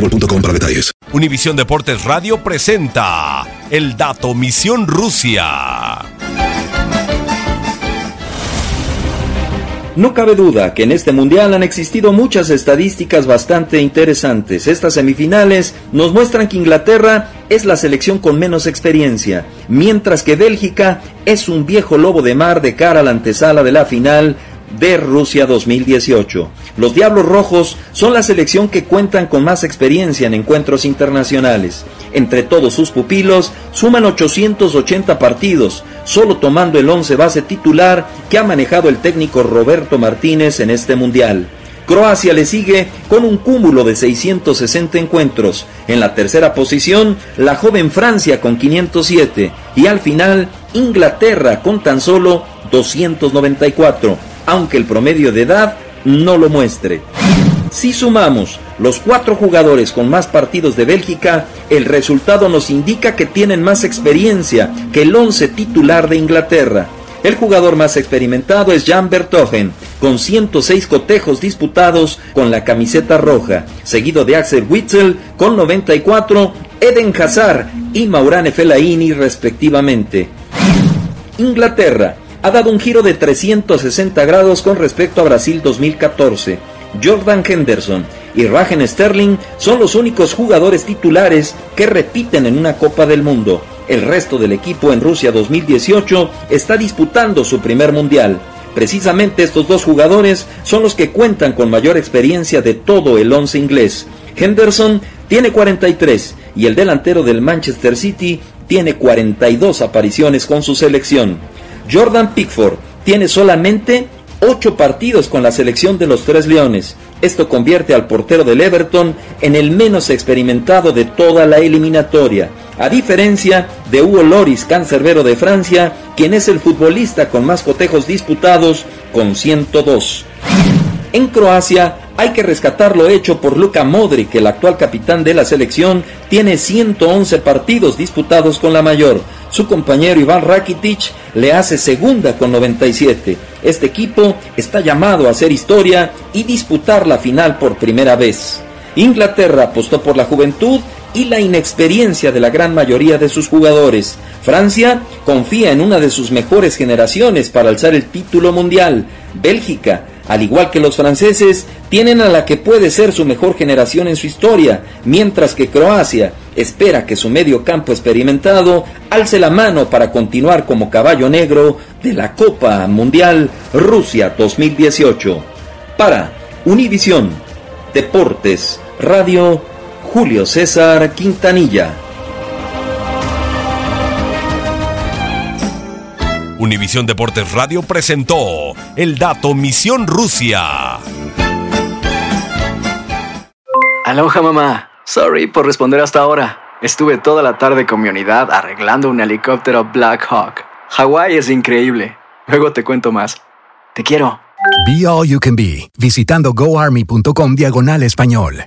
boostmobile.com para detalles. Univisión Deportes Radio presenta El Dato Misión Rusia. No cabe duda que en este mundial han existido muchas estadísticas bastante interesantes. Estas semifinales nos muestran que Inglaterra es la selección con menos experiencia, mientras que Bélgica es un viejo lobo de mar de cara a la antesala de la final de Rusia 2018. Los Diablos Rojos son la selección que cuentan con más experiencia en encuentros internacionales. Entre todos sus pupilos suman 880 partidos, solo tomando el 11 base titular que ha manejado el técnico Roberto Martínez en este mundial. Croacia le sigue con un cúmulo de 660 encuentros. En la tercera posición, la joven Francia con 507 y al final Inglaterra con tan solo 294, aunque el promedio de edad no lo muestre. Si sumamos los cuatro jugadores con más partidos de Bélgica, el resultado nos indica que tienen más experiencia que el 11 titular de Inglaterra. El jugador más experimentado es Jan Bertogen, con 106 cotejos disputados con la camiseta roja, seguido de Axel Witzel con 94, Eden Hazard y Maurane Fellaini respectivamente. Inglaterra ha dado un giro de 360 grados con respecto a Brasil 2014. Jordan Henderson y Raheem Sterling son los únicos jugadores titulares que repiten en una Copa del Mundo. El resto del equipo en Rusia 2018 está disputando su primer mundial. Precisamente estos dos jugadores son los que cuentan con mayor experiencia de todo el once inglés. Henderson tiene 43 y el delantero del Manchester City tiene 42 apariciones con su selección. Jordan Pickford tiene solamente 8 partidos con la selección de los Tres Leones. Esto convierte al portero del Everton en el menos experimentado de toda la eliminatoria, a diferencia de Hugo Loris, cancerbero de Francia, quien es el futbolista con más cotejos disputados con 102. En Croacia hay que rescatar lo hecho por Luka Modric, el actual capitán de la selección, tiene 111 partidos disputados con la mayor. Su compañero Iván Rakitic le hace segunda con 97. Este equipo está llamado a hacer historia y disputar la final por primera vez. Inglaterra apostó por la juventud y la inexperiencia de la gran mayoría de sus jugadores. Francia confía en una de sus mejores generaciones para alzar el título mundial. Bélgica, al igual que los franceses, tienen a la que puede ser su mejor generación en su historia, mientras que Croacia espera que su medio campo experimentado alce la mano para continuar como caballo negro de la Copa Mundial Rusia 2018. Para Univisión, Deportes, Radio, Julio César Quintanilla. Univisión Deportes Radio presentó El Dato Misión Rusia. Aloha mamá. Sorry por responder hasta ahora. Estuve toda la tarde con mi unidad arreglando un helicóptero Black Hawk. Hawái es increíble. Luego te cuento más. Te quiero. Be All You Can Be, visitando goarmy.com diagonal español.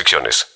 restricciones.